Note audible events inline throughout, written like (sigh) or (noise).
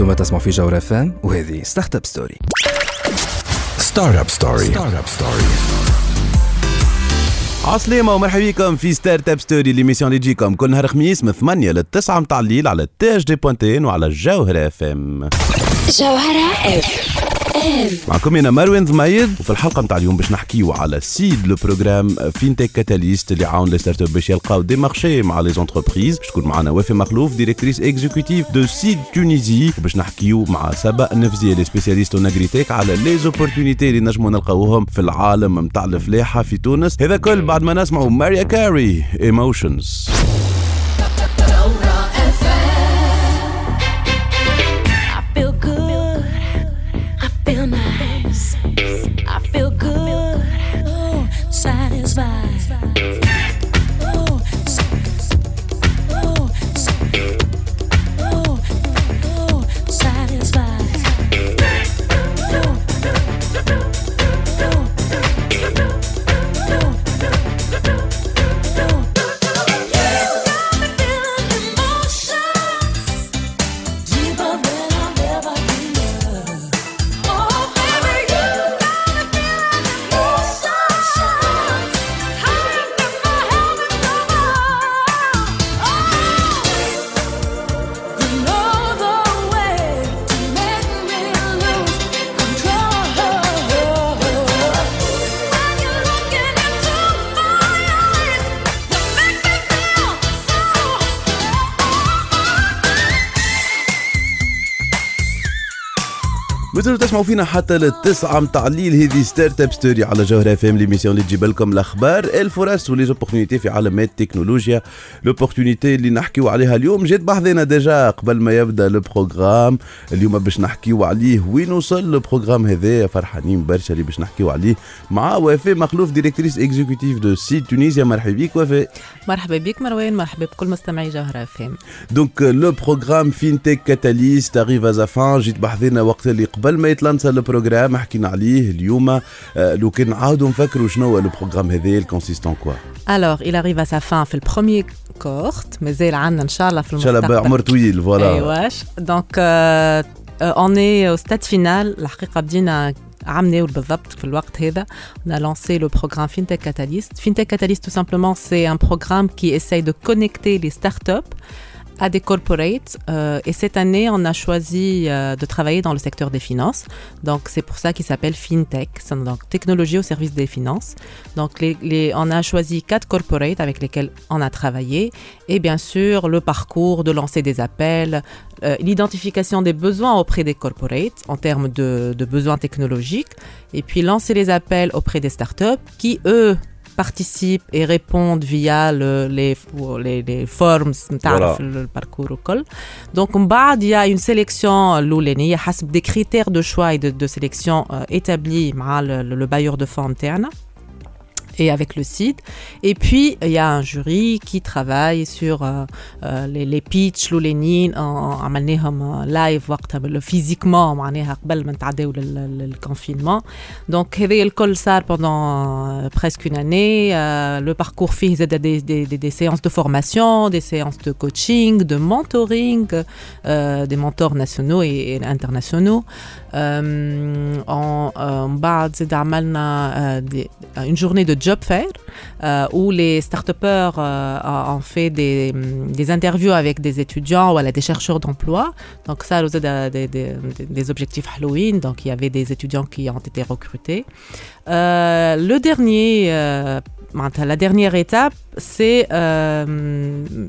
أنتم تسمعوا في جوهر فام وهذه ستارت اب ستوري ستارت اب ستوري ستارت اب ستوري عسلامة ومرحبا بكم في ستارت اب ستوري ليميسيون اللي تجيكم كل نهار خميس من 8 ل 9 متاع الليل على تي اش دي بوانتين وعلى الجوهرة اف ام جوهرة اف معكم أنا مروان ضميد وفي الحلقة نتاع اليوم باش نحكيو على سيد لو بروغرام فينتك كاتاليست اللي عاون لي ستارت اب باش يلقاو دي مارشي مع لي زونتربريز. باش تكون معنا وفي مخلوف ديريكتريس إكزيكوتيف دو سيد تونيزي. وباش نحكيو مع سبا نفزي لي سبيسياليست اون على لي زوبورتونيتي اللي نجمو نلقاوهم في العالم نتاع الفلاحة في تونس. هذا كل بعد ما نسمعوا ماريا كاري ايموشنز مازالوا تسمعوا فينا حتى للتسعة متاع الليل هذه ستارت أب ستوري على جوهر اف ام ليميسيون اللي تجيب لكم الأخبار الفرص ولي زوبورتونيتي في عالم التكنولوجيا. لوبورتونيتي اللي نحكيو عليها اليوم جات بحذنا ديجا. قبل ما يبدأ لو بروغرام اليوم باش نحكيو عليه وين وصل لو بروغرام هذا. فرحانين برشا اللي باش نحكيو عليه مع وفاء مخلوف ديريكتريس اكزيكوتيف دو سيت تونيزيا مرحبا بك وفاء مرحبا بك مروان مرحبا بكل مستمعي جوهرة فام دونك لو بروغرام فينتك كاتاليست اريف ا فان جيت بحذنا وقت اللي قبل ما يتلانسا البروغرام حكينا عليه اليوم لو كان نعاودوا نفكروا شنو هو لو بروغرام هذا الكونسيستون كوا Alors, il arrive à sa fin في البروميير كورت مازال عندنا ان شاء الله في ان شاء الله المستقبل بعمر طويل فوالا ايواش دونك اون اي stade final. الحقيقة بدينا عام ناول بالضبط في الوقت هذا on a lancé le programme FinTech Catalyst. FinTech Catalyst tout simplement c'est un programme qui essaye de connecter les startups à des corporates. Euh, et cette année, on a choisi euh, de travailler dans le secteur des finances. Donc, c'est pour ça qu'il s'appelle FinTech, donc technologie au service des finances. Donc, les, on a choisi quatre corporates avec lesquels on a travaillé. Et bien sûr, le parcours de lancer des appels, euh, l'identification des besoins auprès des corporates en termes de besoins technologiques. Et puis, lancer les appels auprès des startups qui, eux, participent et répondent via les, les, les formes, le parcours au col. Donc, en bas, il y a une sélection, euh, il y a des critères de choix et de, sélection euh, établis par le, bailleur de fonds interne et avec le site. Et puis, il y a un jury qui travaille sur euh, euh, les, les pitch l'oulénين عملناهم لايف وقتها بال- physiquement معناها قبل ما نتعداو للكونفينمون دونك هذا الكل صار pendant euh, presque une année Euh, le parcours فيه زاد des, des, des, des séances de formation des séances de coaching de mentoring euh, des mentors nationaux et, et internationaux euh, en, euh, من بعد زاد عملنا euh, des- une journée de job fair euh, où les start upers ont euh, fait des, interviews avec des étudiants ou voilà, des chercheurs d'emploi. Donc ça, c'était des, des, objectifs Halloween. Donc il y avait des étudiants qui ont été recrutés. Euh, le dernier, la dernière étape, c'est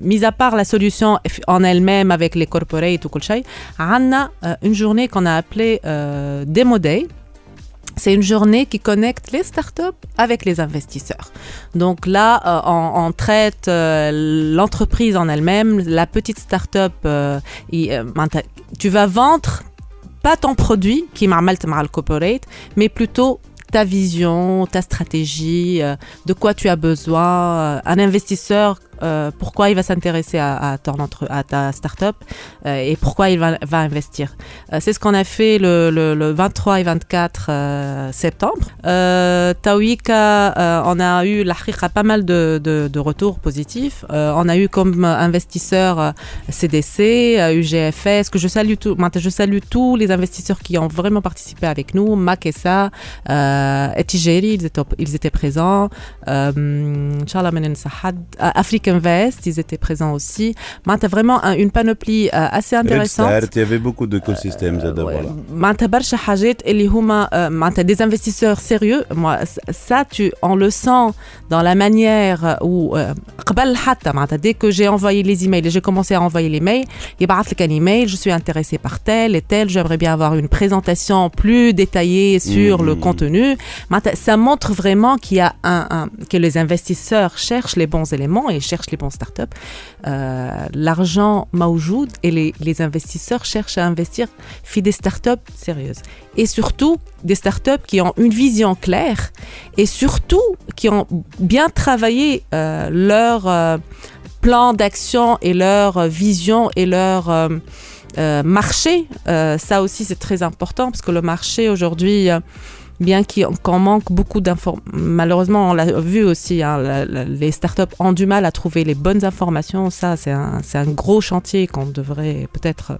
mis à part la solution en elle-même avec les corporates ou Kolchai, on a une journée qu'on a appelée Demo Day c'est une journée qui connecte les startups avec les investisseurs. Donc là, euh, on, traite euh, l'entreprise en elle-même, la petite startup. Euh, tu vas vendre pas ton produit qui m'a le corporate, mais plutôt ta vision, ta stratégie, de quoi tu as besoin. Un investisseur euh, pourquoi il va s'intéresser à, ton ta startup euh, et pourquoi il va, investir? Euh, c'est ce qu'on a fait le, le- le 23 et 24 euh, septembre. Tawika, on a eu la haqiqa, pas mal de, retours positifs. On a eu comme investisseurs CDC, UGFS, que je salue, tout, je salue tous les investisseurs qui ont vraiment participé avec nous, Makessa, euh, Etijeri, ils étaient, présents, Inch'Allah, Menen Sahad, euh, Invest, ils étaient présents aussi. Maintenant, vraiment une panoplie euh, assez intéressante. Il y avait beaucoup d'écosystèmes. Euh, Maintenant, euh, des investisseurs sérieux. Moi, ça, tu, on le sent dans la manière où, dès que j'ai envoyé les emails et j'ai commencé à envoyer les mails, il y a un email, je suis intéressé par tel et tel, j'aimerais bien avoir une présentation plus détaillée sur le hmm. contenu. Maintenant, ça montre vraiment qu'il y a un, que les investisseurs cherchent les bons éléments et cherchent les bons startups euh, l'argent maujoud et les, les investisseurs cherchent à investir في des startups sérieuses. Et surtout, des startups qui ont une vision claire et surtout qui ont bien travaillé euh, leur euh, plan d'action et leur euh, vision et leur marché. Ça aussi, c'est très important parce que le marché aujourd'hui, bien qu'on manque beaucoup d'informations, malheureusement, on l'a vu aussi, hein, la- les startups ont du mal à trouver les bonnes informations. Ça, c'est un gros chantier qu'on devrait peut-être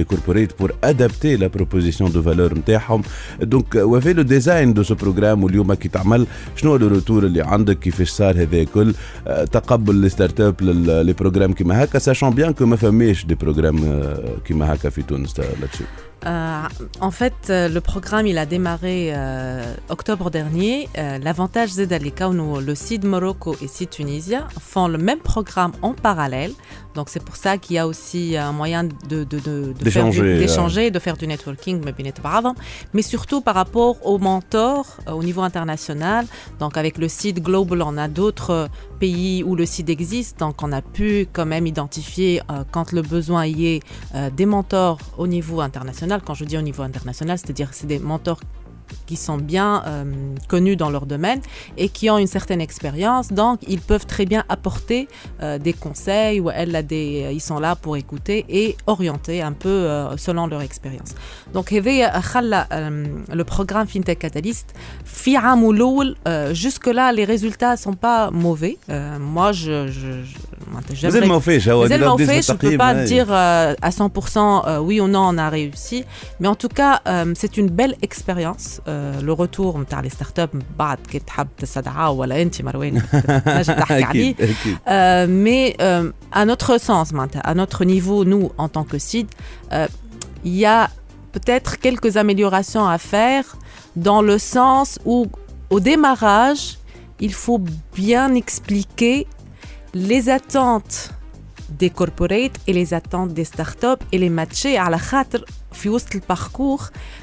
les corporates pour adapter la proposition de valeur نتاعهم. Donc وفي le design de ce programme واليوم كي تعمل شنو لو روتور اللي عندك كيفاش صار هذا الكل آه، تقبل لي ستارت اب لي بروجرام كيما هكا ساشون بيان كو ما فماش دي بروجرام كيما هكا في تونس là-dessus. Euh, en fait, euh, le programme il a démarré euh, octobre dernier. Euh, L'avantage c'est d'aller où le site Morocco et site Tunisia font le même programme en parallèle. Donc c'est pour ça qu'il y a aussi un moyen de, de, de, de faire du- D'échanger, d'échanger, de faire du networking, mais bien être avant. mais surtout par rapport aux mentors euh, au niveau international. Donc avec le site Global, on a d'autres pays où le site existe, donc on a pu quand même identifier euh, quand le besoin y est euh, des mentors au niveau international. Quand je dis au niveau international, c'est-à-dire c'est des mentors qui sont bien euh, connus dans leur domaine et qui ont une certaine expérience. Donc, ils peuvent très bien apporter euh, des conseils ou elle a des, euh, ils sont là pour écouter et orienter un peu euh, selon leur expérience. Donc, euh, euh, le programme FinTech Catalyst, jusque-là, les résultats ne sont pas mauvais. moi, je. je, je Vous êtes mauvais, je ne peux pas dire à 100% oui ou non, on a réussi. Mais en tout cas, c'est une belle expérience Euh, le retour نتاع les startups بعد كي تحب تستدعى ولا انت مروان (laughs) تنجم تحكي عليه. اكيد اكيد Euh, mais euh, à notre sens, maintenant, à notre niveau, nous, en tant que site, euh, il y a peut-être quelques améliorations à faire dans le sens où, au démarrage, il faut bien expliquer les attentes des corporates et les attentes des startups et les matcher à la خاطر في وسط الباركور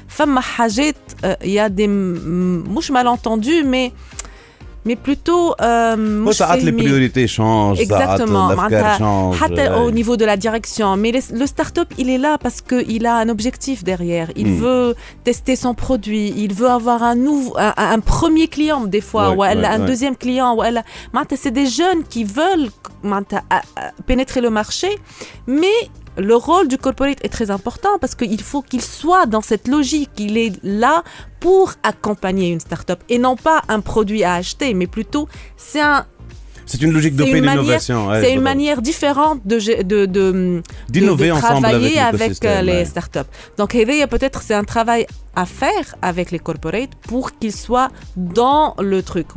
فما حاجات il y a des م- مش malentendus mais mais plutôt euh, مش وساعات لي فاهمين. بريوريتي شونج ساعات Exactement. الافكار معناتها شونج حتى au niveau de la direction. Mais les- le start-up, il est là parce qu'il a un objectif derrière. Il Hmm. veut tester son produit. Il veut avoir un, nouveau, un, un premier client, des fois, Ouais, ou elle a ouais, un ouais. deuxième client. ou elle a- معناتها, C'est des jeunes qui veulent معناتها, à- à pénétrer le marché, mais le rôle du corporate est très important parce qu'il faut qu'il soit dans cette logique, il est là pour accompagner une start-up et non pas un produit à acheter, mais plutôt c'est un c'est une logique d'innovation. C'est une manière différente de, de, de, de travailler avec, euh, les ouais. startups. Donc, Hedeya, peut-être, c'est un travail à faire avec les corporates pour qu'ils soient dans le truc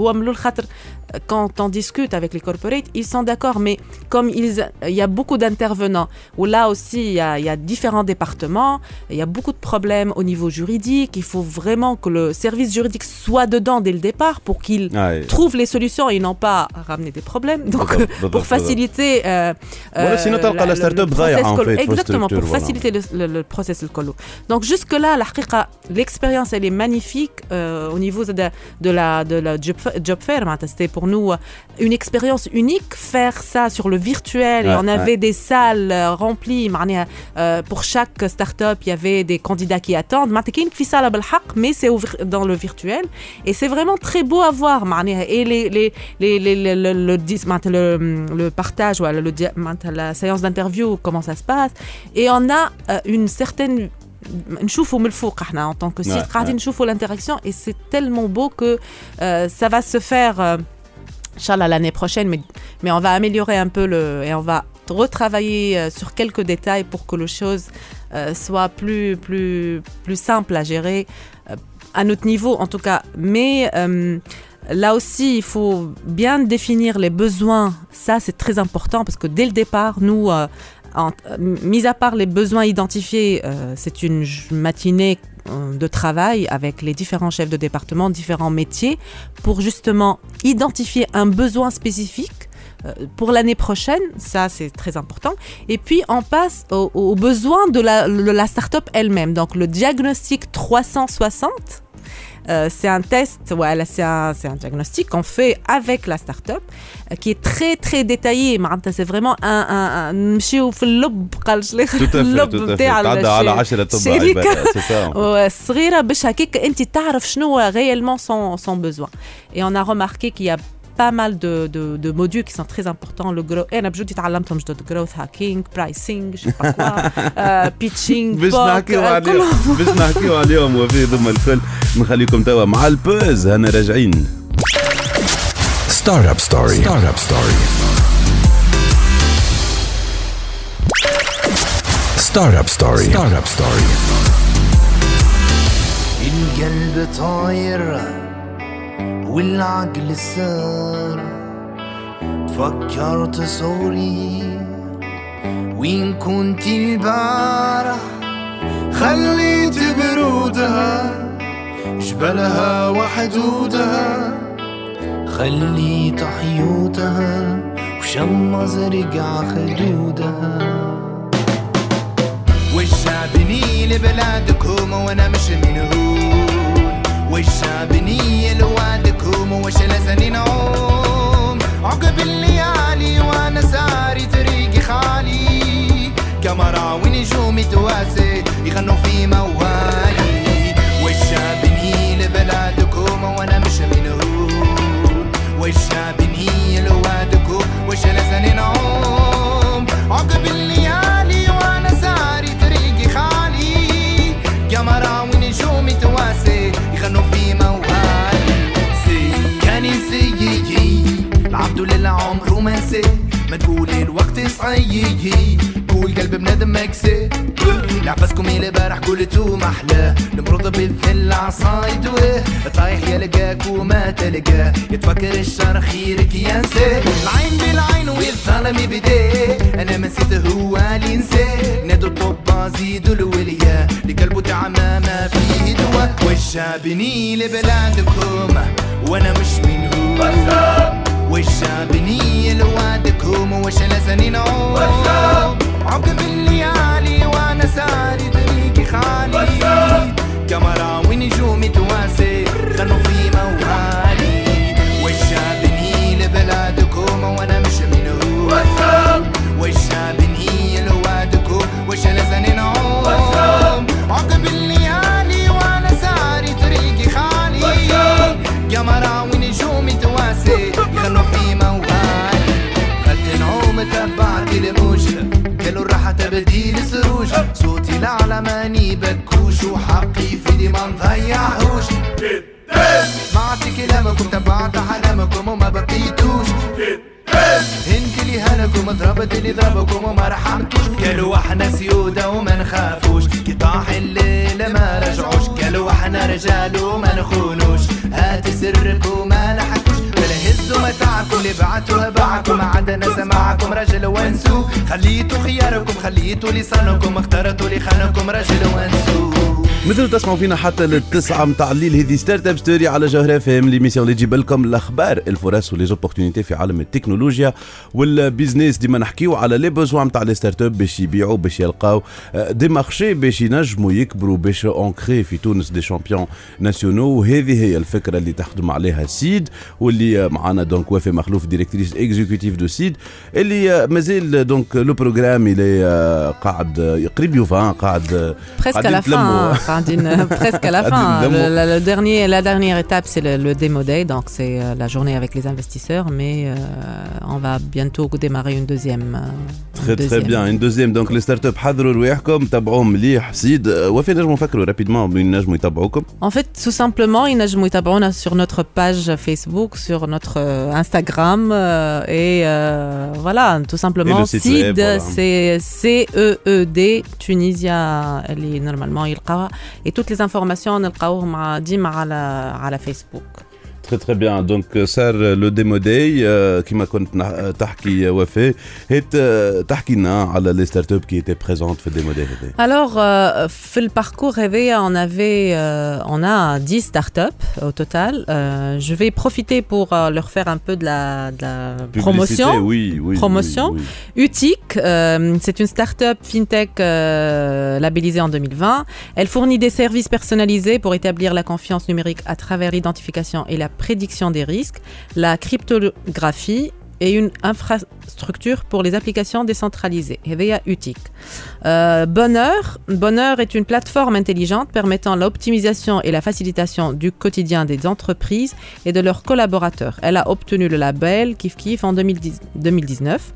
quand on discute avec les corporates, ils sont d'accord, mais comme il y a beaucoup d'intervenants, où là aussi il y, a, différents départements, il y a beaucoup de problèmes au niveau juridique, il faut vraiment que le service juridique soit dedans dès le départ pour qu'il ah, trouve les solutions et non pas ramener des problèmes. Donc (laughs) pour faciliter euh, euh, exactement pour faciliter le, le, process colo. Donc jusque là, l'expérience elle est magnifique euh, au niveau de, la de job, job fair, c'était pour nous euh, une expérience unique, faire ça sur le virtuel. et Ouais, on avait des salles euh, remplies. معناها, euh, pour chaque start-up, il y avait des candidats qui attendent. معناتها, كاين في صالة بالحق, mais c'est au vir- dans le virtuel. Et c'est vraiment très beau à voir. معناها. Et les, les, les, les, les- le, le, dis- معناتها le, le partage, voilà, le, dia- معناتها la séance d'interview, comment ça se passe. Et on a euh, une certaine نشوفوا من الفوق احنا en tant que site Ouais, قاعدين ouais. نشوفوا l'interaction et c'est tellement beau que euh, ça va se faire euh, Inch'Allah l'année prochaine mais, mais on va améliorer un peu le et on va retravailler euh, sur quelques détails pour que les choses euh, soient plus plus plus simples à gérer euh, à notre niveau en tout cas mais Là aussi, il faut bien définir les besoins. Ça, c'est très important parce que dès le départ, nous, mis à part les besoins identifiés, c'est une matinée de travail avec les différents chefs de département, différents métiers, pour justement identifier un besoin spécifique euh, pour l'année prochaine. Ça, c'est très important. Et puis, on passe aux, aux besoins de la, de la start-up elle-même. Donc, le diagnostic 360. Euh, c'est un test, voilà, c'est un, c'est un diagnostic qu'on fait avec la start-up euh, qui est très très détaillé. معناتها C'est vraiment un, un, un نمشيو في اللب قال شلي- Tout à fait, اللب tout à fait. بتاع قاعدة على الشي- عشرة طب الشركة. عبادة، c'est ça. صغيرة باش هكاك انت تعرف شنو هو réellement son, son besoin. Et on a remarqué qu'il y a pas mal de, de, de modules qui sont très importants le grow انا بجوتي تعلمتهم جدد growth hacking pricing je sais pas quoi euh, pitching باش POC, نحكيو euh, عليهم كلهم. باش نحكيو عليهم وفي ضمن الكل نخليكم توا مع البوز هنا راجعين Startup Story. Startup Story. Startup Story. Startup Story. القلب طاير والعقل سار فكرت صوري. وين كنت البارح خليت برودها. جبلها وحدودها. خليت حيوتها وشمز رجع خدودها. والشعبني لبلادكم وأنا مش من هون والشعبني لوادكم وش لازني نعوم عقب الليالي وأنا ساري طريقي خالي. كاميرا ونجوم تواسي يغنوا في موالي العبد للعمر رومانسي ما تقول الوقت صعيي. قول قلب بنادم مكسي لعبسكم اللي بارح قلتو محلاه المرض بالذل عصايد طايح يلقاك وما تلقاه يتفكر الشر خيرك ينسى العين بالعين والظلم بديه أنا ما نسيت هو اللي نساه نادوا الطب زيدوا الولية. لقلبه تعمى ما فيه دواء. والشابني لبلادكم. وأنا مش منهم. والشابني لوادكم وش لازني نعوم عقب الليالي وأنا ساري طريقي خالي. كاميرا بعتوها باعكم عدنا سماعكم رجل وانسو خليتوا خياركم خليتوا لسانكم اخترتوا اللي خانكم رجل وانسو مثل تسمعوا فينا حتى للتسعة متاع الليل. هذه ستارت اب ستوري على جوهر اف ام ليميسيون اللي تجيب لكم الأخبار الفرص وليزوبورتينيتي في عالم التكنولوجيا والبيزنس ديما نحكيو على لي بوزوان متاع لي ستارت اب باش يبيعوا باش يلقاو آه، دي مارشي باش ينجموا يكبروا باش اونكري في تونس دي شامبيون ناسيونو وهذه هي الفكرة اللي تخدم عليها سيد واللي آه، معنا دونك وفاء مخلوف ديريكتريس اكزيكوتيف دو سيد اللي آه، مازال دونك لو بروغرام اللي آه، قاعد آه، قريب يوفان قاعد آه، Presque à قاعدين la fin. تلموا. enfin, (laughs) d'une- presque à la قاعدين fin. تلموا. Le- le- le dernier, la dernière étape, c'est le, le Demo Day, donc c'est euh, la journée avec les investisseurs, mais euh, on va bientôt démarrer une deuxième. euh, une تري تري deuxième. بيان ان دوزيام دونك لي ستارت اب حضروا رواحكم تابعوهم مليح سيد آه، وفي نجموا نفكروا رابيدمون وين نجموا يتابعوكم En fait, tout simplement, ينجموا يتابعونا sur notre page Facebook, sur notre euh, Instagram euh, et euh, voilà, tout simplement. Et le site CID, web, voilà. c'est C-E-E-D, Tunisia, اللي normalement يلقاوها. Et toutes les informations نلقاوهم ع- ديما على على Facebook. تري تري بيان دونك صار لو ديمو داي آه، كيما كنت نح- تحكي وفاء هيت آه، تحكي لنا على لي ستارت اب كي ايتي بريزونت في الديمو داي هذا Alors, euh, في le parcours Réveil, on avait, euh, on a 10 startups au total. Euh, je vais profiter pour euh, leur faire un peu de la, de la promotion. oui, oui. Promotion. oui, oui. Utic, euh, c'est une start-up fintech euh, labellisée en 2020. Elle fournit des services personnalisés pour établir la confiance numérique à travers l'identification et la prédiction des risques, la cryptographie et une infrastructure pour les applications décentralisées. Heveya Utic. Euh, Bonheur. Bonheur est une plateforme intelligente permettant l'optimisation et la facilitation du quotidien des entreprises et de leurs collaborateurs. Elle a obtenu le label Kif Kif en 2010 2019.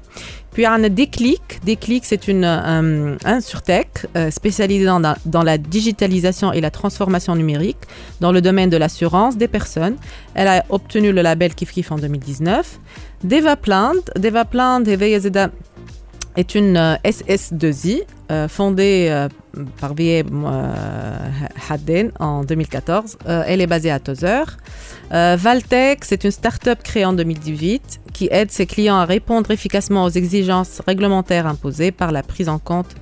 Puis on a Déclic. Déclic, c'est une un, un surtech euh, spécialisé dans, la- dans la digitalisation et la transformation numérique dans le domaine de l'assurance des personnes. Elle a obtenu le label Kif Kif en 2019. Devaplant. Devaplant Heveya Zeda est une euh, SS2I euh, fondée euh, par euh, Hadden en 2014. Euh, elle est basée à Tozer. Euh, Valtech, c'est une start-up créée en 2018 qui aide ses clients à répondre efficacement aux exigences réglementaires imposées par la prise en compte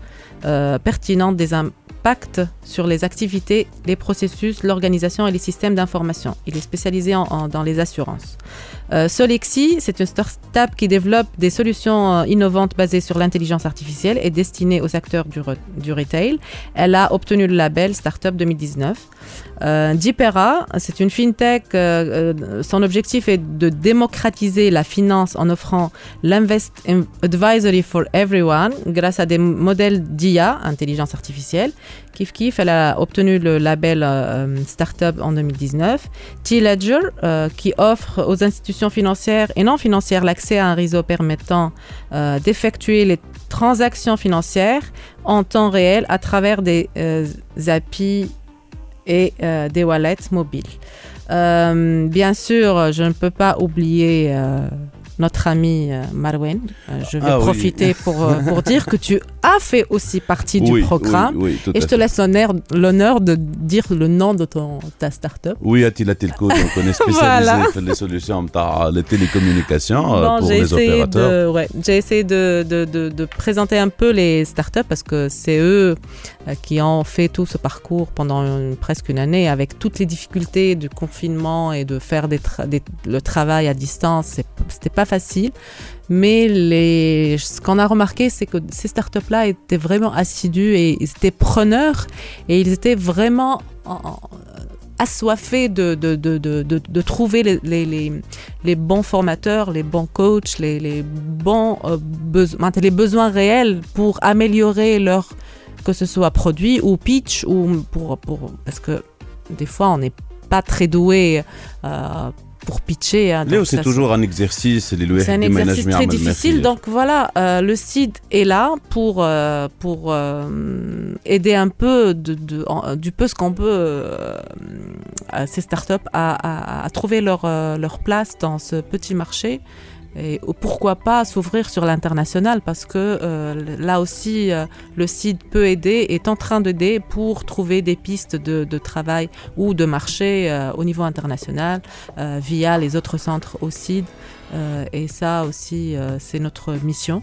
euh, pertinente des impacts sur les activités, les processus, l'organisation et les systèmes d'information. Il est spécialisé dans les assurances. Euh, Solexi, c'est une start-up qui développe des solutions euh, innovantes basées sur l'intelligence artificielle et destinées aux acteurs du, re- du retail. Elle a obtenu le label Startup 2019. Euh, Dipera, c'est une fintech. euh, son objectif est de démocratiser la finance en offrant l'Invest Advisory for Everyone grâce à des modèles d'IA, intelligence artificielle. Kif Kif, elle a obtenu le label euh, Startup en 2019. T-Ledger, euh, qui offre aux institutions financières et non financières l'accès à un réseau permettant euh, d'effectuer les transactions financières en temps réel à travers des API et des wallets mobiles. Bien sûr, je ne peux pas oublier notre ami euh, Marwen. Euh, je vais Ah oui. profiter pour, euh, pour (laughs) dire que tu as fait aussi partie oui, du programme. Oui, Et je te fait. laisse l'honneur, l'honneur de dire le nom de ton, ta start-up. Oui, Attila Telco, donc on est (laughs) spécialisé Voilà. dans les solutions les télécommunications Bon, pour j'ai les opérateurs. ouais, j'ai essayé de, de, de, de présenter un peu les startups parce que c'est eux qui ont fait tout ce parcours pendant une- presque une année avec toutes les difficultés du confinement et de faire des tra- des- le travail à distance. C'était pas facile. Mais ce qu'on a remarqué, c'est que ces startups-là étaient vraiment assidus et ils étaient preneurs et ils étaient vraiment en- en- assoiffés de, trouver les, bons formateurs, les bons coachs, les, bons euh, besoins, les besoins réels pour améliorer leur, que ce soit produit ou pitch ou pour, pour parce que des fois on n'est pas très doué euh, pour pitcher. Hein, Léo, c'est toujours un exercice. C'est un exercice très difficile. Donc voilà, euh, le site est là pour, euh, pour euh, aider un peu du peu ce qu'on peut ces startups à, à trouver leur, leur place dans ce petit marché. Et pourquoi pas s'ouvrir sur l'international? Parce que euh, là aussi euh, le site peut aider, est en train d'aider pour trouver des pistes de, travail ou de marché euh, au niveau international via les autres centres au CID. Et ça aussi, c'est notre mission.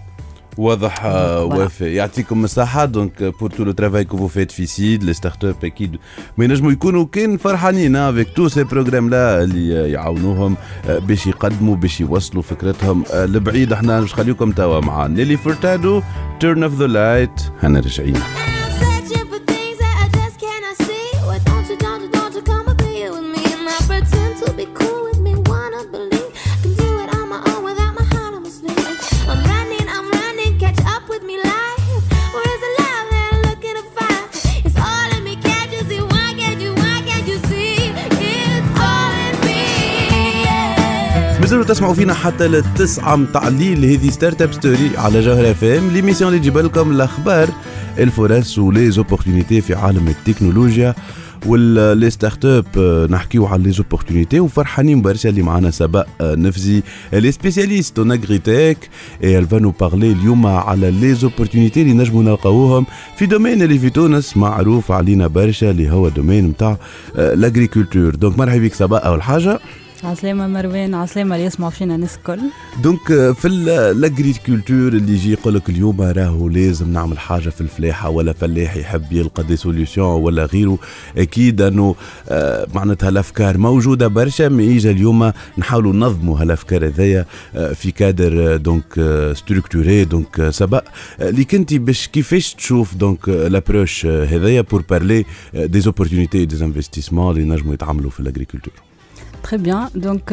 واضح آه،. وافي يعطيكم الصحة دونك بور تو لو ترافاي كو فو فيت في سيد لي ستارت اب أكيد ما ينجموا يكونوا كان فرحانين افيك تو سي بروغرام لا اللي آه، يعاونوهم آه، باش يقدموا باش يوصلوا فكرتهم لبعيد. إحنا باش نخليكم توا مع نيلي فورتادو تيرن اوف ذا لايت هنا راجعين تسمعوا فينا حتى للتسعة متاع الليل هذه ستارت اب ستوري على جوهر اف ام ليميسيون اللي تجيب لكم الأخبار الفرص ولي زوبورتونيتي في عالم التكنولوجيا واللي ستارت اب آه، نحكيو على لي زوبورتونيتي وفرحانين برشا اللي معنا سباء آه، نفزي اللي سبيسياليست اون اغريتك اي الفا نو بارلي اليوم على لي زوبورتونيتي اللي نجموا نلقاوهم في دومين اللي في تونس معروف علينا برشا اللي هو دومين نتاع لاغريكولتور دونك مرحبا بك سباء أول حاجة. عسلامة مروان عسلامة اللي يسمعوا فينا الناس الكل. دونك في الاغريكولتور اللي يجي يقول لك اليوم راهو لازم نعمل حاجة في الفلاحة ولا فلاح يحب يلقى دي سوليوشن ولا غيره. أكيد أنه آه، معناتها الأفكار موجودة برشا اجا اليوم نحاولوا ننظموا هالافكار هذيا آه، في كادر آه، دونك ستركتوري دونك سبق. اللي كنتي باش كيفاش تشوف دونك لابروش هذايا بور بارلي دي زوبورتونيتي دي انفستيسمون اللي نجموا يتعملوا في الاغريكولتور تري بيان دونك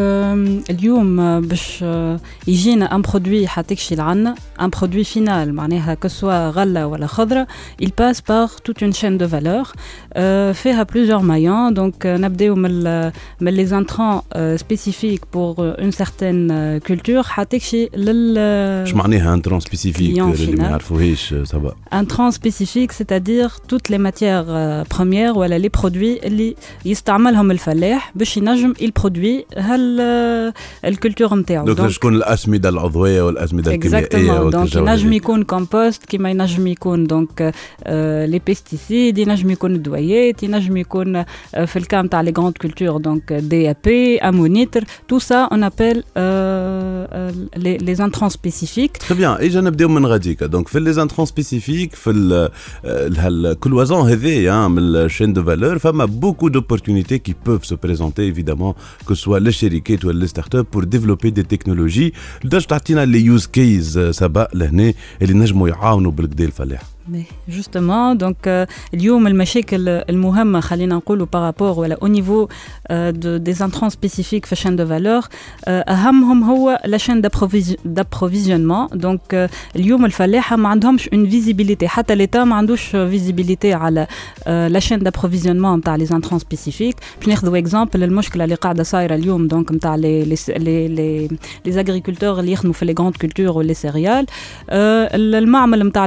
اليوم آه، باش آه، يجينا ان برودوي حتكشي لعنا ان برودوي فينال معناها كسوا غله ولا خضره il passe par toute une chaîne de valeur آه، فيها plusieurs maillons donc آه، نبداو من ال- من les intrants آه، spécifiques pour euh, une certaine آه، culture حتكشي لل اش معناها ان ترون سبيسيفيك client اللي ما final. يعرفوهاش آه، سبق Un trans spécifique, c'est-à-dire toutes les matières euh, premières ou les produits اللي يستعملهم الفلاح باش ينجم البرودوي هال آه، الكولتور نتاعو دونك باش تكون الاسمده العضويه والاسمده الكيميائيه اكزاكتومون دونك والجو ينجم هذا. يكون كومبوست كيما ينجم يكون دونك لي بيستيسيد ينجم يكون الدويات ينجم يكون آه، في الكام تاع لي غراند كولتور دونك دي ا بي امونيتر تو سا اون ابل لي انترون سبيسيفيك تري بيان اجا نبداو من غاديكا دونك في لي زانترون سبيسيفيك في ال- ال- هالكلوازون هذايا من الشين دو فالور فما بوكو دوبورتونيتي كي بوف سو بريزونتي ايفيدامون كو سوا للشركات ولا لي ستارت اب بور ديفلوبي دي تكنولوجي لدرجه تعطينا لي يوز كيز سبق لهنا اللي نجموا يعاونوا بالكدا الفلاح Justement, donc, euh, par rapport au niveau euh, des intrants spécifiques la chaîne de valeur, euh, la chaîne d'approvisionnement. Donc, euh, une visibilité. l'État une visibilité à la, euh, chaîne d'approvisionnement les intrants spécifiques. Je vais exemple, le donc, les, les, les, les agriculteurs les grandes cultures ou les céréales. le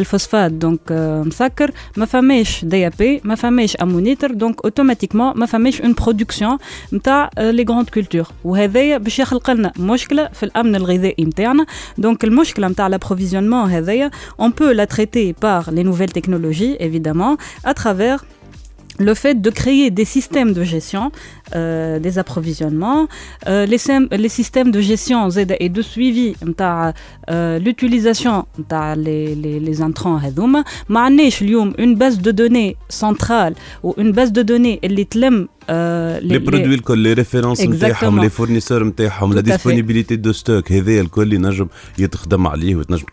phosphate, donc, لي لي لي لي اغريكولتور اللي يخدموا في لي غراند كولتور ولي سيريال المعمل نتاع الفوسفات دونك آه، مسكر ما فماش دي بي ما فماش امونيتر دونك اوتوماتيكمون ما فماش اون برودكسيون نتاع لي غراند كولتور وهذايا باش يخلق لنا مشكله في الامن الغذائي نتاعنا دونك المشكله نتاع لابروفيزيونمون هذايا اون بو لا traiter par les nouvelles technologies évidemment à travers le fait de créer des systèmes de gestion euh, des approvisionnements, euh, les, sem- les systèmes de gestion Z et de suivi نتاع euh, l'utilisation نتاع les, les, les intrants هذوما ما عندناش اليوم une base de données centrale ou une base de données اللي تلم euh, لي برودوي الكل لي ريفيرونس نتاعهم Exactement. لي فورنيسور نتاعهم Tout لا à fait. ديسپونيبيليتي دو ستوك هذايا الكل ينجم يتخدم عليه وتنجم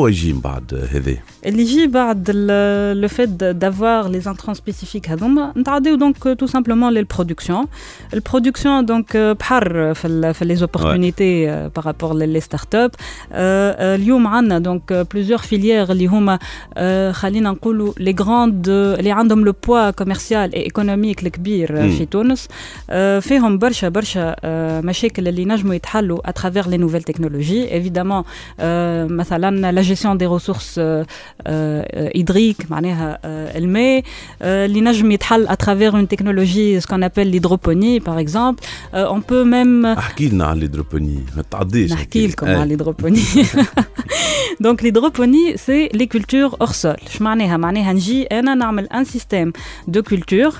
تكون اوبورتونيتي tout à fait تري انتريسونت تري بيان دونك هذايا ديجا نقولوا احنا البريروكي آه قبل ما يبدا يزرع توا الفلاح. آه، شنو شنو يجي من بعد هذا اللي يجي بعد le fait de- d'avoir les intrants spécifiques هذوما نتعديو donc euh, tout simplement للبرودكسيون البرودكسيون donc euh, بحر في ال- في les opportunités euh, par rapport les startups euh, euh, اليوم عندنا donc euh, plusieurs filières اللي هما euh, خلينا نقولوا les grandes اللي عندهم le poids commercial et économique الكبير مم. mm. في تونس آه، فيهم برشا برشا آه، مشاكل اللي نجموا يتحلوا à travers les nouvelles technologies évidemment آه، مثلا la gestion des ressources آه، آه، hydriques معناها آه، الماء آه، اللي نجم يتحل à travers une technologie ce qu'on appelle l'hydroponie par exemple آه، on peut même احكي لنا على الهيدروبوني ما تعديش نحكي لكم أي. على l'hydroponie (laughs) donc l'hydroponie c'est les cultures hors sol اش معناها معناها نجي انا نعمل un système de culture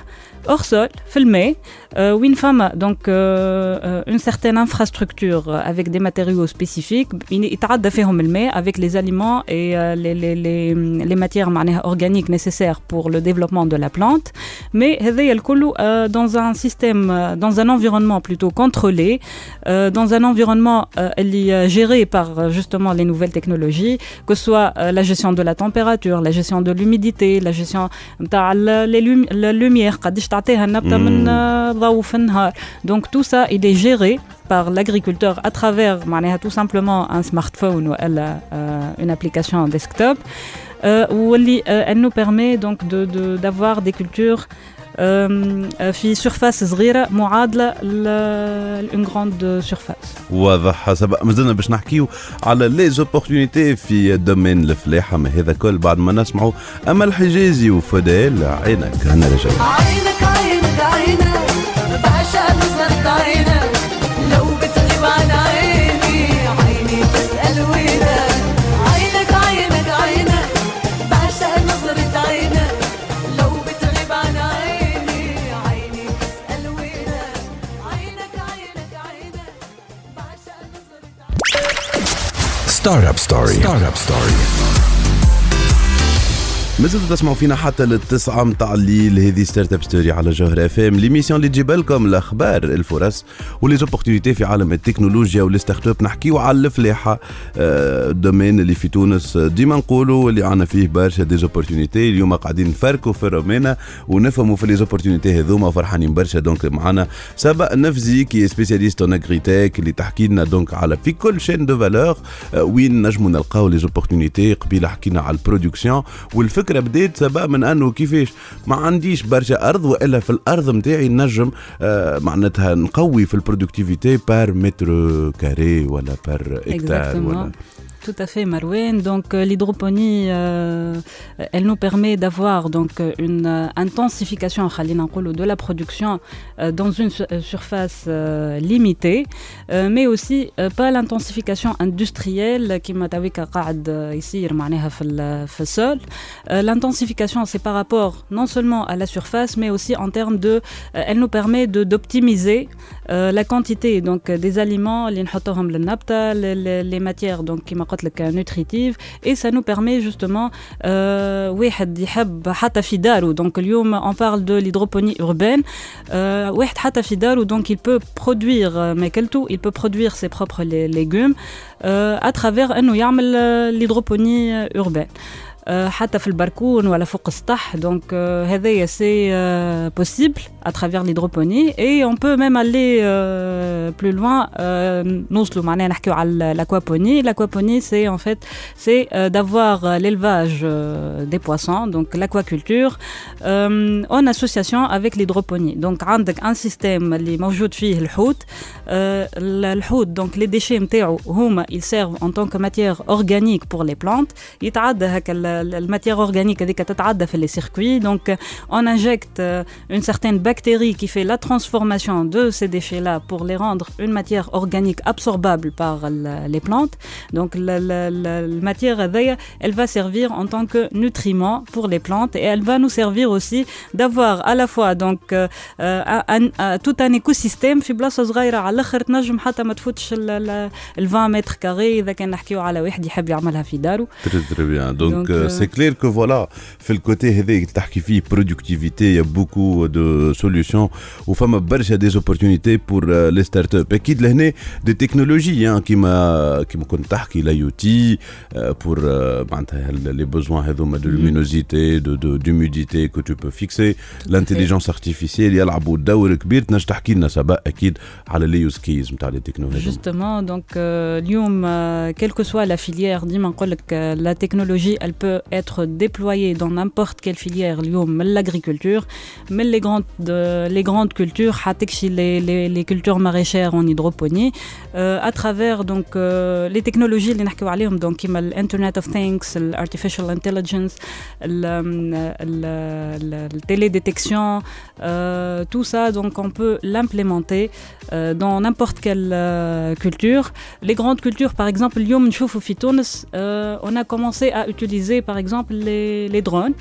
hors sol في الماء euh, وين فما donc euh, euh, une certaine infrastructure avec des matériaux spécifiques يتعدى فيهم الماء avec les aliments et euh, les, les, les, les matières معناها organiques nécessaires pour le développement de la plante mais هذايا الكل euh, dans un système euh, dans un environnement plutôt contrôlé euh, dans un environnement euh, اللي est géré par euh, justement les nouvelles technologies que ce soit euh, la gestion de la température la gestion de l'humidité la gestion نتاع ال- les lumi- la lumière قداش تعطيها النبته من آه، ضوء في النهار donc tout ça il est géré par l'agriculteur à travers معناها tout simplement un smartphone ou elle, euh, une application desktop euh, واللي euh, elle nous permet donc de- de- d'avoir des cultures euh, في surface صغيرة معادلة ل- une grande surface. واضح. سبق مازلنا باش نحكيو على لي زوبورتونيتي في دومين الفلاحه ما هذا كل بعد ما نسمعوا أمل حجازي وفدال عينك عينك عينك عينك Startup Story. Startup Story. مازلتوا تسمعوا فينا حتى للتسعة متاع الليل. هذه ستارت أب ستوري على جوهر اف ام ليميسيون اللي تجيب لكم الاخبار الفرص ولي زوبورتينيتي في عالم التكنولوجيا ولي ستارت اب نحكيو على الفلاحة آه، الدومين اللي في تونس. آه، ديما نقولوا اللي عندنا فيه برشا دي زوبورتينيتي اليوم قاعدين نفركوا في الرومانه ونفهموا في لي زوبورتينيتي هذوما وفرحانين برشا. دونك معنا سبق نفزي كي سبيسياليست اون اغريتيك اللي تحكي لنا دونك على في كل شين دو فالور وين نجموا نلقاو لي زوبورتينيتي قبيلة حكينا على البرودكسيون والفكرة بدات سبق من أنه كيفاش ما عنديش برشا أرض وإلا في الأرض نتاعي نجم آه، معناتها نقوي في البرودكتيفيتي بار متر كاري ولا بار هكتار ولا Tout à fait, Marouane. Donc euh, l'hydroponie, euh, elle nous permet d'avoir donc euh, une intensification de la production dans une surface limitée, mais aussi pas l'intensification industrielle qui m'a ici le sol. L'intensification, c'est par rapport non seulement à la surface, mais aussi en termes de, elle nous permet d'optimiser la quantité donc des aliments, les matières donc qui m'a nutritive. Et ça nous permet justement euh, donc on parle de l'hydroponie urbaine. Euh, donc il peut produire euh, mais tout il peut produire ses propres légumes euh, à travers l'hydroponie urbaine. حتى في البركون ولا فوق السطح دونك euh, هذايا سي بوسيبل à travers l'hydroponie et on peut même aller euh, plus loin euh, نوصلوا معناها نحكيو على l'aquaponie l'aquaponie c'est en fait c'est euh, d'avoir euh, l'élevage euh, des poissons donc l'aquaculture euh, en association avec l'hydroponie donc عندك un système اللي موجود فيه الحوت euh, الحوت donc les déchets نتاعو هما ils servent en tant que matière organique pour les plantes يتعدى هكا ال- ال- الماتير اورجانيك هذيك تتعدى في les circuits donc on injecte euh, une certaine bactérie qui fait la transformation de ces déchets là pour les rendre une matière organique absorbable par ال- les plantes donc la, la, la, la matière هذيا elle va servir en tant que nutriment pour les plantes et elle va nous servir aussi d'avoir à la fois donc euh, euh, un, un, tout un écosystème في بلاصه صغيره على الاخر تنجم حتى ما تفوتش ال ال- ال 20 متر كاري اذا كان نحكيو على واحد يحب يعملها في دارو تري تري بيان دونك Donc, euh, c'est clair que voilà في الكوتي هذا اللي تحكي فيه productivité il y a beaucoup de solutions وفما برشا des opportunités pour euh, les startups اكيد لهنا des technologies hein, كيما كيما كنت تحكي لا يو تي pour euh, معناتها les besoins هذوما de luminosité de de d'humidité que tu peux fixer l'intelligence artificielle يلعبوا دور كبير تنجم تحكي لنا سبق اكيد على لي يوز كيز نتاع لي تكنولوجي Justement, donc euh, اليوم, euh, quelle que soit la filière, ديما نقول لك, euh, la technologie, elle peut être déployé dans n'importe quelle filière, l'agriculture, mais les grandes, les grandes cultures, les, les, les cultures maraîchères en hydroponie, euh, à travers donc, euh, les technologies, donc, l'Internet of Things, l'Artificial Intelligence, la télédétection, euh, tout ça, donc on peut l'implémenter euh, dans n'importe quelle euh, culture. Les grandes cultures, par exemple, on a commencé à utiliser par exemple les, drones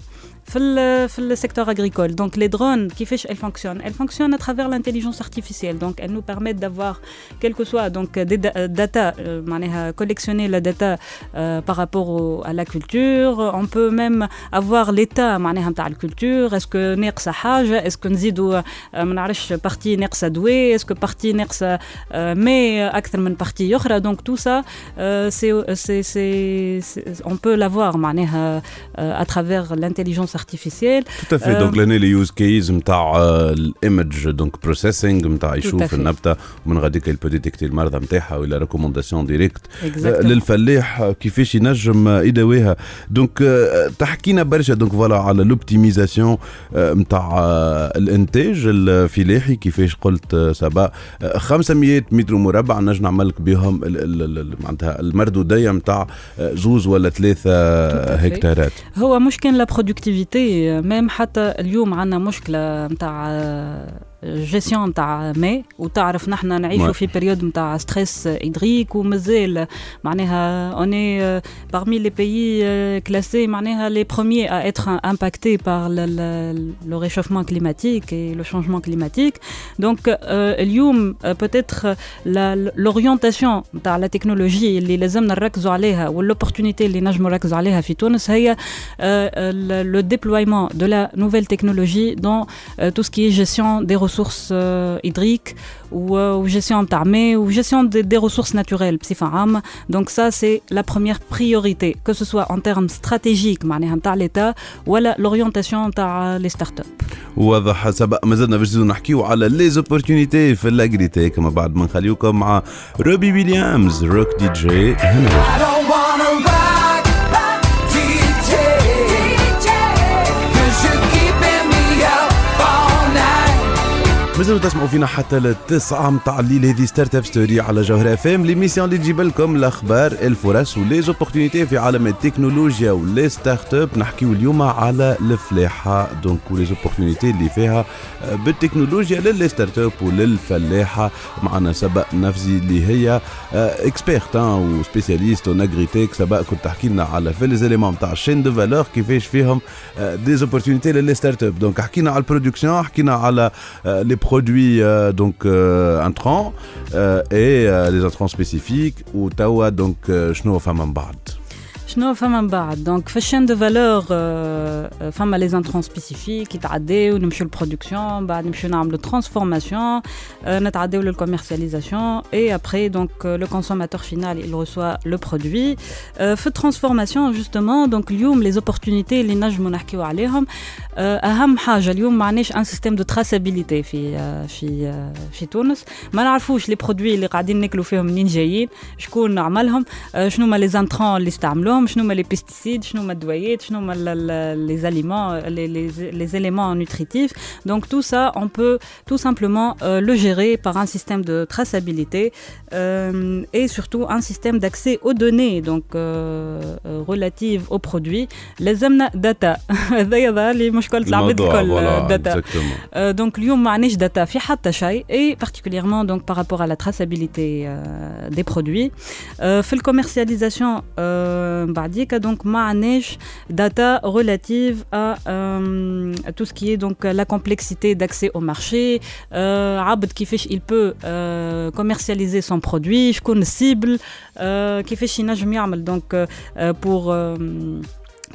في ال- في le secteur agricole. Donc les drones, كيفاش elles fonctionnent Elles fonctionnent à travers l'intelligence artificielle. Donc elles nous permettent d'avoir, quel que soit donc des da- euh, data, euh, معناها collectionner la data euh, par rapport au- à la culture. On peut même avoir l'état معناها نتاع الكولتور. Est-ce que ناقصة حاجة Est-ce que نزيدوا آه، ما نعرفش بارتي ناقصة دواء Est-ce que بارتي ناقصة آه، ماء أكثر من بارتي أخرى Donc tout ça, euh, c'est- c'est- c'est- c'est- on peut l'avoir معناها euh, à travers l'intelligence artificielle. tout à fait Euh, donc لهنا لي يوز كيز نتاع الايمج دونك بروسيسينغ نتاع يشوف. النبتة ومن غاديك peut détecter المرضى نتاعها ولا ريكومونداسيون ديريكت. للفلاح كيفاش ينجم يداويها دونك آه، تحكينا برشا دونك فوالا على لوبتيميزاسيون نتاع الإنتاج الفلاحي كيفاش قلت آه، سبا آه، 500 متر مربع نجم نعمل لك بهم معناتها المردودية نتاع آه، زوز ولا ثلاثة. هكتارات هو مش كان لا برودكتيفيتي ميم حتى اليوم عندنا مشكلة نتاع جيستيون نتاع ماء وتعرف نحن نعيشوا Ouais. في بيريود نتاع ستريس هيدريك ومازال معناها اوني parmi les pays euh, classés معناها les premiers à être impactés par le, le, le réchauffement climatique et le changement climatique donc euh, اليوم euh, peut-être la- l'orientation نتاع la technologie اللي لازمنا نركزوا عليها والopportunité اللي نجموا نركزوا عليها في تونس هي euh, le, le déploiement de la nouvelle technologie dans euh, tout ce qui est gestion des ressources euh, hydriques ou, euh, ou gestion نتاع ماء ou gestion des, des ressources naturelles بصفة عامة donc ça c'est la première priorité que ce soit en termes stratégiques معناها نتاع l'État ولا l'orientation نتاع les startups واضح سبق ما زلنا باش نزيدو نحكيو على لي زوبورتونيتي في الاغريتيك ما بعد ما نخليوكم مع روبي ويليامز روك دي جي هنا مازالوا تسمعوا فينا حتى للتسعة متاع الليل. هذه ستارت اب ستوري على جوهر اف ام ليميسيون اللي تجيب لكم الاخبار الفرص ولي زوبورتونيتي في عالم التكنولوجيا ولي ستارت اب نحكيو اليوم على الفلاحة. دونك ولي زوبورتونيتي اللي فيها آه، بالتكنولوجيا للي ستارت اب وللفلاحة معنا سبق نفسي اللي هي اكسبيرت وسبيسياليست اون اغريتيك سبق كنت تحكي لنا على في لي زيليمون تاع الشين دو فالور كيفاش فيهم دي زوبورتونيتي للي ستارت اب دونك حكينا على البرودكسيون حكينا على euh, les produits euh, donc euh, euh, et euh, les intrants spécifiques ou tawa donc euh, شنو فما من بعد شنو فما من بعد دونك في الشين دو فالور فما لي انترون سبيسيفيك يتعداو نمشيو للبرودكسيون بعد نمشيو نعملو ترانسفورماسيون نتعداو للكوميرسياليزاسيون اي ابري دونك لو كونسوماتور فينال il reçoit le produit Euh, في الترانسفورماسيون جوستومون دونك اليوم لي زوبورتونيتي اللي نجمو نحكيو عليهم آه، اهم حاجه اليوم ما عندناش ان سيستيم دو تراسابيليتي في آه، في آه، في تونس ما نعرفوش لي برودوي اللي قاعدين ناكلوا فيهم منين جايين شكون عملهم آه، شنو هما لي زانترون اللي استعملوهم شنو هما لي بيستيسيد شنو هما الدويات شنو هما لي زاليمون لي éléments nutritifs donc tout ça on peut tout simplement euh, le gérer par un système de traçabilité euh, et surtout un système d'accès aux données donc euh, euh, relatives aux produits لازمنا داتا (laughs) هذا يظهر لي مشكله العباد الموضوع، الكل voilà, داتا exactement. Euh, donc اليوم ما عندناش داتا في حتى شيء et particulièrement donc par rapport à la traçabilité euh, des produits euh, في الكوميرسياليزاسيون euh, بعديك donc ما عندناش data relative à euh, tout ce qui est donc la complexité d'accès au marché euh, عبد كيفاش il peut euh, commercialiser son produit شكون السيبل euh, كيفاش ينجم يعمل donc euh, pour euh,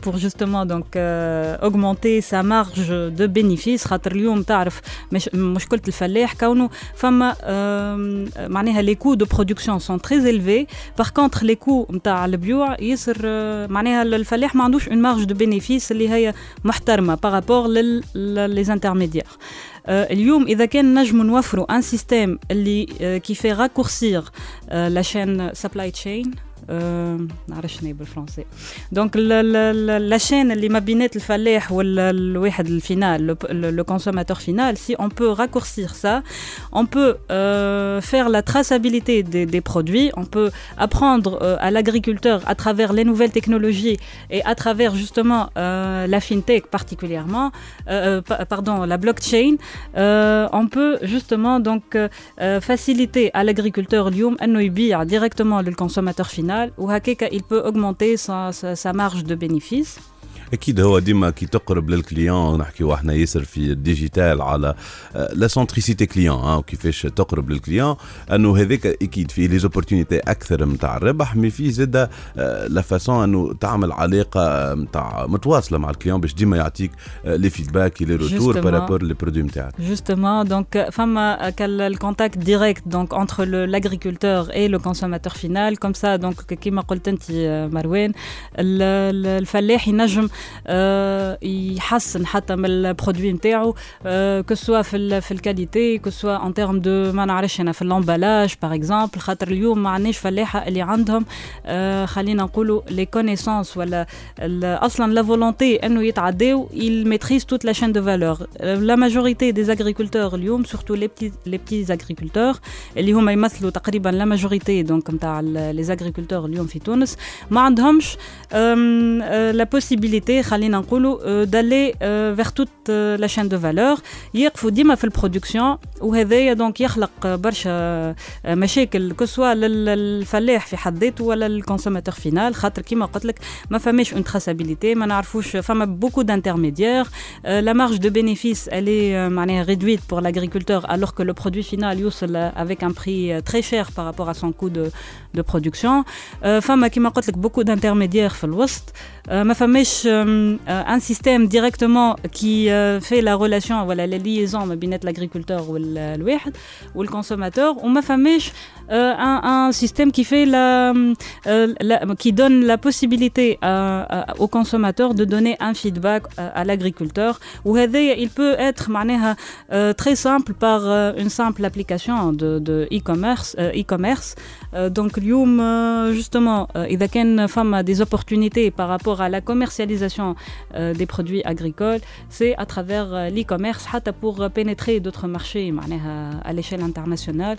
pour justement donc euh, augmenter sa marge de bénéfice خاطر اليوم تعرف مش مشكله الفلاح كونه فما آه، معناها les coûts de production sont très élevés par contre les coûts نتاع البيوع ياسر آه، معناها الفلاح ما عندوش une marge de bénéfice اللي هي محترمه par rapport لل les intermédiaires آه، اليوم اذا كان نجم نوفروا ان سيستيم اللي آه، كي في راكورسير لا chaîne supply chain آه، نعرفش شنو بالفرنسي دونك لا chaîne اللي ما بينات الفلاح والواحد الفينال le consommateur final si on peut raccourcir ça on peut euh, faire la traçabilité des, des produits on peut apprendre euh, à l'agriculteur à travers les nouvelles technologies et à travers justement euh, la fintech particulièrement euh, pa- pardon la blockchain euh, on peut justement donc euh, euh, faciliter à l'agriculteur اليوم انه يبيع directement nationale, où Hakeka il peut augmenter sa, sa marge de bénéfice. أكيد هو ديما كي تقرب للكليون نحكيو إحنا ياسر في الديجيتال على لا سنتريسيتي كليون وكيفاش تقرب للكليون أنه هذاك أكيد فيه لي زوبورتونيتي أكثر نتاع الربح مي فيه زاده لا فاسون أنه تعمل علاقة نتاع متواصلة مع الكليون باش ديما يعطيك لي فيدباك لي روتور. بارابور لي برودوي نتاعك euh, euh, quel- le contact direct donc, entre le- l'agriculteur et le consommateur final. Comme ça, donc, كما قلت أنت آه، مروان ال- ال- الفلاح ينجم آه، يحسن حتى من البرودوي نتاعو كو سوا في في الكاليتي كو سوا ان تيرم دو ما نعرفش أنا في اللومبالاج باغ اكزومبل خاطر اليوم ما عندناش فلاحة اللي عندهم آه، خلينا نقولوا لي كونيسونس ولا أصلا لا فولونتي إنه يتعداو il maîtrise toute la chaîne de valeur. La majorité des agriculteurs اليوم surtout les petits les petits agriculteurs اللي هما يمثلوا تقريبا la majorité donc نتاع les agriculteurs اليوم في تونس ما عندهمش آه، la possibilité خلينا نقولوا آه، d'aller آه، vers toute آه، la chaîne de valeur يقفوا ديما في البرودكسيون وهذايا دونك يخلق آه، برشا آه، مشاكل كسوا للفلاح في حد ذاته ولا للكونسوماتور فينال خاطر كيما قلت لك ما فماش اون تراسابيليتي ما نعرفوش فما بوكو d'intermédiaires Euh, la marge de bénéfice elle est euh, معناها réduite pour l'agriculteur alors que le produit final يوصل avec un prix euh, très cher par rapport à son coût de, de production Euh, فما كيما قلت لك beaucoup d'intermédiaires في الوسط Euh, ما فماش euh, euh, un système directement qui euh, fait la relation, voilà, la liaison entre l'agriculteur ou le consommateur, on m'a fait euh, un, système qui fait euh, la, qui donne la possibilité à, à, aux consommateurs de donner un feedback euh, à, l'agriculteur. Ou il peut être euh, très simple par une simple application de e-commerce. Donc, Lium, justement, il y a femme des opportunités par rapport à la commercialisation des produits agricoles, c'est à travers l'e-commerce, pour pénétrer d'autres marchés à l'échelle internationale.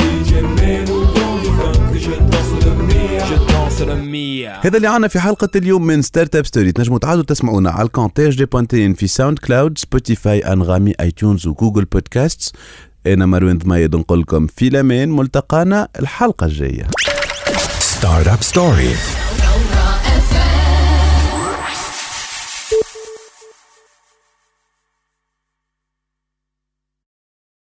هذا اللي عنا في حلقة اليوم من ستارت اب ستوري تنجموا تعادوا تسمعونا على الكونتاج دي بوانتين في ساوند كلاود سبوتيفاي انغامي اي تيونز وجوجل بودكاست أنا مروان ضمايد نقول لكم في الأمان ملتقانا الحلقة الجاية. Startup Story.